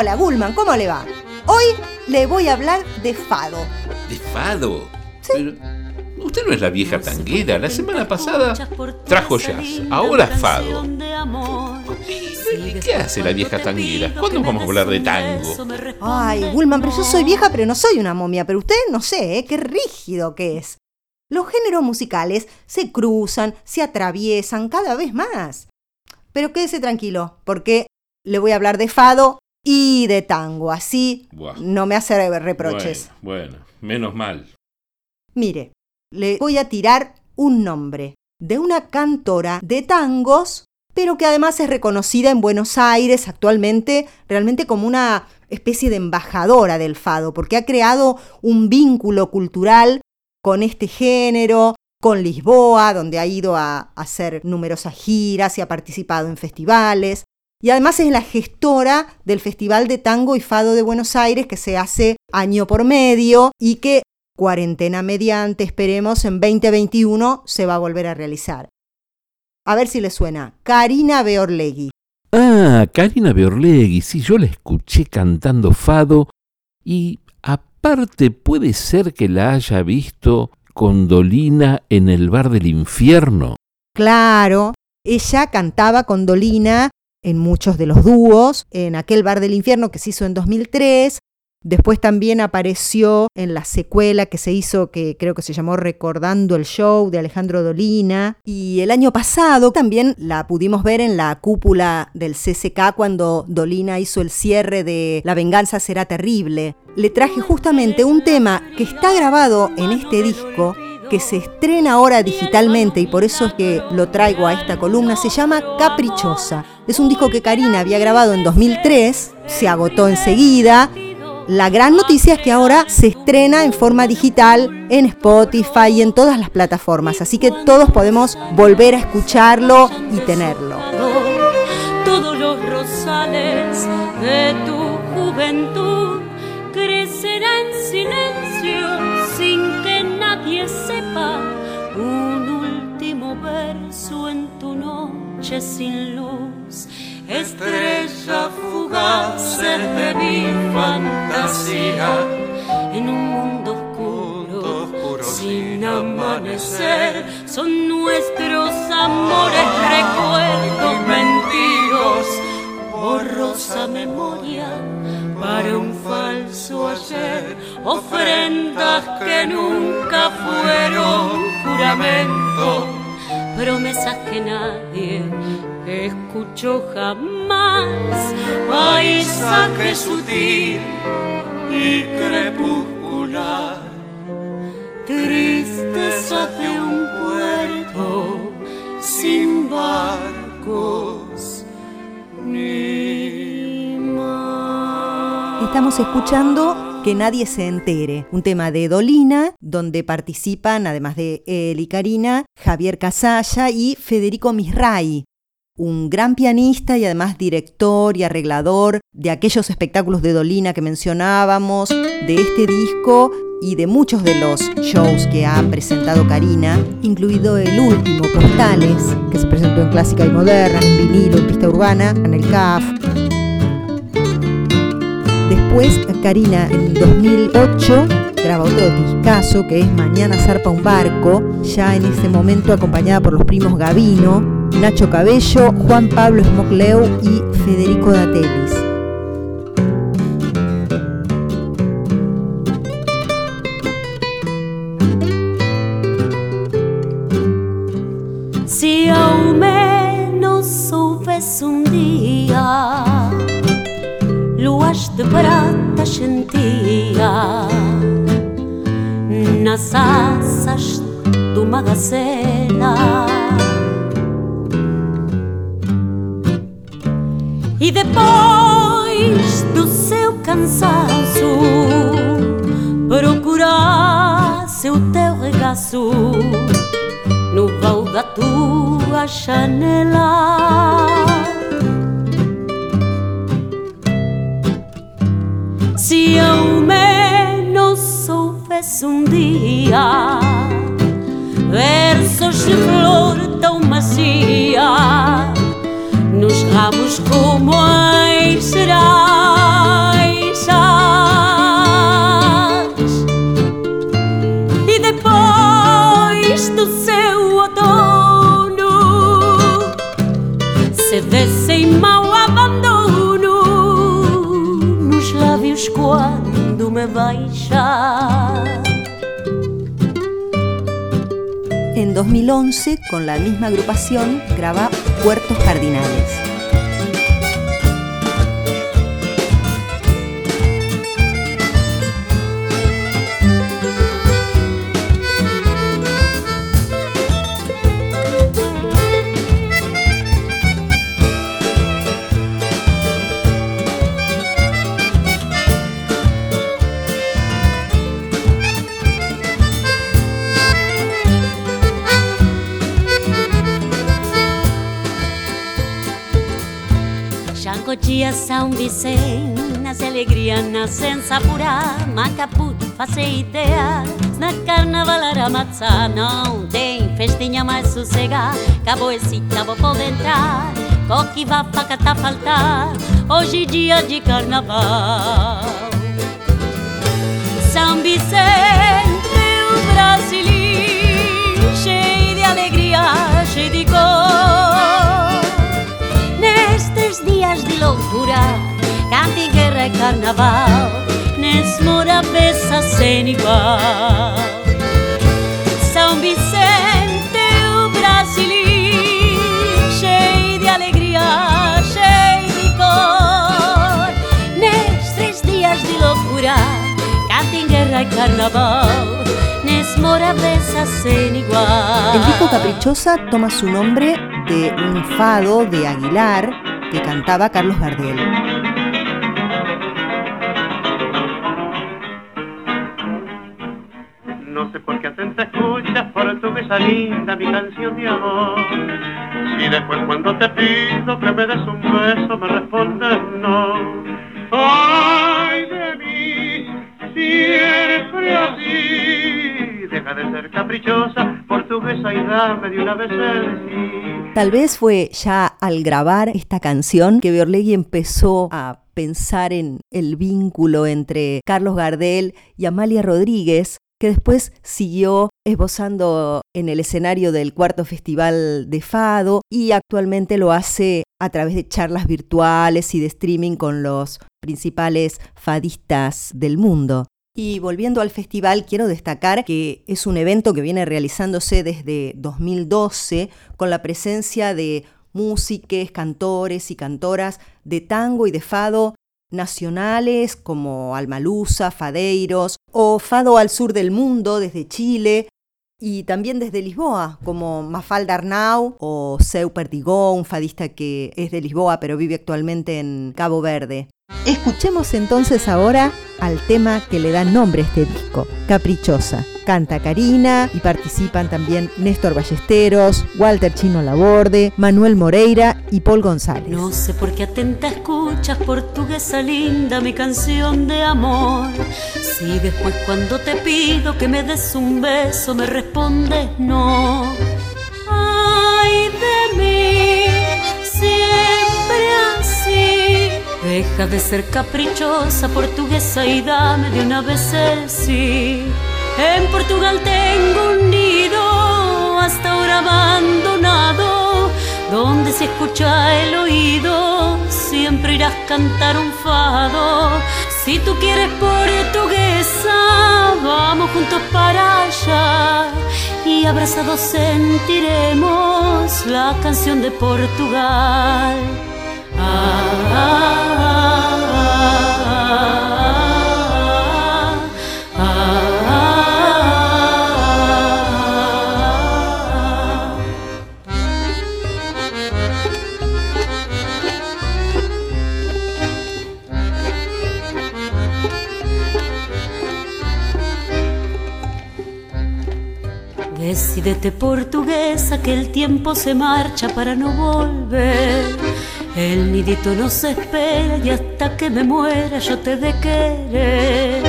Hola, Gulman, ¿cómo le va? Hoy le voy a hablar de fado. ¿De fado? Pero usted no es la vieja tanguera. La semana pasada trajo jazz, ahora fado. ¿Y qué hace la vieja tanguera? ¿Cuándo vamos a hablar de tango? Ay, Gulman, pero yo soy vieja, pero no soy una momia. Pero usted no sé, ¿eh? qué rígido que es. Los géneros musicales se cruzan, se atraviesan cada vez más. Pero quédese tranquilo, porque le voy a hablar de fado y de tango. Así Buah. no me hace reproches. Bueno, bueno, menos mal. Mire, le voy a tirar un nombre de una cantora de tangos, pero que además es reconocida en Buenos Aires actualmente realmente como una especie de embajadora del fado, porque ha creado un vínculo cultural con este género, con Lisboa, donde ha ido a hacer numerosas giras y ha participado en festivales. Y además es la gestora del Festival de Tango y Fado de Buenos Aires que se hace año por medio y que cuarentena mediante, esperemos, en 2021 se va a volver a realizar. A ver si le suena. Karina Beorlegui. Ah, Karina Beorlegui, sí, yo la escuché cantando fado y aparte puede ser que la haya visto con Dolina en el bar del infierno. Claro, ella cantaba con Dolina en muchos de los dúos, en aquel bar del infierno que se hizo en 2003. Después también apareció en la secuela que se hizo, que creo que se llamó Recordando el Show de Alejandro Dolina. Y el año pasado también la pudimos ver en la cúpula del CCK cuando Dolina hizo el cierre de La venganza será terrible. Le traje justamente un tema que está grabado en este disco, que se estrena ahora digitalmente y por eso es que lo traigo a esta columna, se llama Caprichosa. Es un disco que Karina había grabado en 2003, se agotó enseguida. La gran noticia es que ahora se estrena en forma digital en Spotify y en todas las plataformas, así que todos podemos volver a escucharlo y tenerlo. Todos los rosales de tu juventud noche sin luz. Estrella fugaz de mi fantasía en un mundo oscuro, sin amanecer. Son nuestros amores recuerdos mentiros, borrosa memoria para un falso ayer, ofrendas que nunca fueron juramento, promesas que nadie escuchó jamás, paisaje sutil y crepuscular, tristeza de un puerto sin barcos ni mar. Estamos escuchando Que nadie se entere, un tema de Dolina, donde participan, además de él y Karina, Javier Casalla y Federico Misray, un gran pianista y además director y arreglador de aquellos espectáculos de Dolina que mencionábamos, de este disco y de muchos de los shows que ha presentado Karina, incluido el último, Postales, que se presentó en Clásica y Moderna, en vinilo, en pista urbana, en el CAF. Después, Karina en 2008 graba otro discazo que es Mañana zarpa un barco, ya en ese momento acompañada por los primos Gavino, Nacho Cabello, Juan Pablo Smocleu y Federico Datelis. De prata sentia Nas asas de uma gacela E depois do seu cansaço Procurasse o teu regaço no vão da tua janela. Se ao menos soubesse um dia versos de flor tão macia nos ramos como a será. En 2011, con la misma agrupación, graba Puertos Cardinales. dia São Vicente, Vicenas, alegria nascença pura, Macapu faça ideia. Na carnaval matzá não tem festinha mais sossega, acabou esse tava pode entrar, coque vá faca tá faltar, hoje dia de carnaval. São Vicente, o brasileiro. Carnaval Nesmora peça sem igual. São Vicente, o Brasil Cheio de alegria, cheio de cor. Nestes dias de loucura Cante guerra e carnaval El disco Caprichosa toma su nombre de un fado de Aguilar que cantaba Carlos Gardel. Escuchas por tu mesa linda mi canción de amor. Si después cuando te pido que me des un beso me respondes no. Ay de mí, siempre así. Deja de ser caprichosa, portuguesa y dame de una vez el sí. Tal vez fue ya al grabar esta canción que Biorlegui empezó a pensar en el vínculo entre Carlos Gardel y Amalia Rodríguez, que después siguió esbozando en el escenario del cuarto festival de Fado y actualmente lo hace a través de charlas virtuales y de streaming con los principales fadistas del mundo. Y volviendo al festival, quiero destacar que es un evento que viene realizándose desde 2012 con la presencia de músiques, cantores y cantoras de tango y de fado nacionales como Almalusa, Fadeiros o Fado al sur del mundo desde Chile y también desde Lisboa, como Mafalda Arnau o Seu Perdigó, un fadista que es de Lisboa pero vive actualmente en Cabo Verde. Escuchemos entonces ahora al tema que le da nombre a este disco, Caprichosa. Canta Karina y participan también Néstor Ballesteros, Walter Chino Laborde, Manuel Moreira y Paul González. No sé por qué atenta escuchas portuguesa linda mi canción de amor. Si después cuando te pido que me des un beso me respondes no. Ay de mí, siempre así Deja de ser caprichosa, portuguesa y dame de una vez el sí. En Portugal tengo un nido, hasta ahora abandonado, donde se escucha el oído, siempre irás cantar un fado. Si tú quieres portuguesa, vamos juntos para allá y abrazados sentiremos la canción de Portugal. Portuguesa que el tiempo se marcha para no volver el nidito no se espera y hasta que me muera yo te de querer.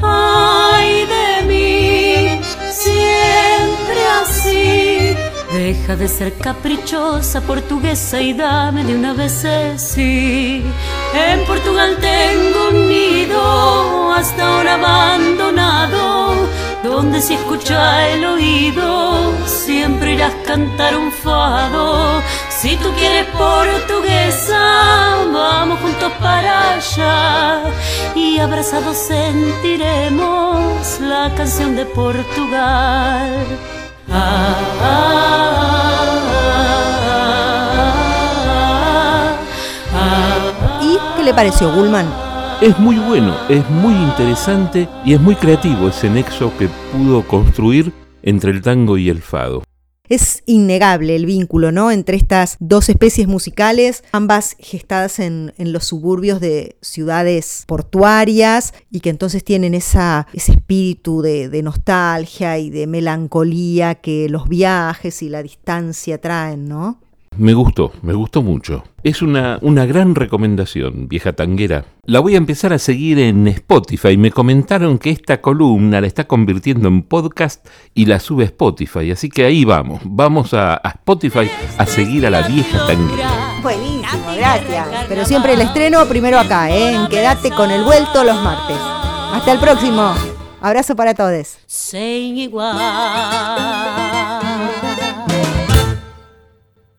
Ay de mí, siempre así. Deja de ser caprichosa, portuguesa y dame de una vez sí. En Portugal tengo un nido, hasta ahora abandonado, donde si escucha el oído, siempre irás a cantar un fado si tú quieres portuguesa, vamos juntos para allá y abrazados sentiremos la canción de Portugal. ¿Y qué le pareció, Gullman? Es muy bueno, es muy interesante y es muy creativo ese nexo que pudo construir entre el tango y el fado. Es innegable el vínculo ¿no? entre estas dos especies musicales, ambas gestadas en, los suburbios de ciudades portuarias y que entonces tienen esa, ese espíritu de, de nostalgia y de melancolía que los viajes y la distancia traen, ¿no? Me gustó, me gustó mucho. Es una, una gran recomendación, vieja tanguera. La voy a empezar a seguir en Spotify. Me comentaron que esta columna la está convirtiendo en podcast y la sube a Spotify. Así que ahí vamos. Vamos a, a Spotify a seguir a la vieja tanguera. Buenísimo, gracias. Pero siempre el estreno primero acá, ¿eh? En Quédate con el vuelto los martes. Hasta el próximo. Abrazo para todos. Sin igual.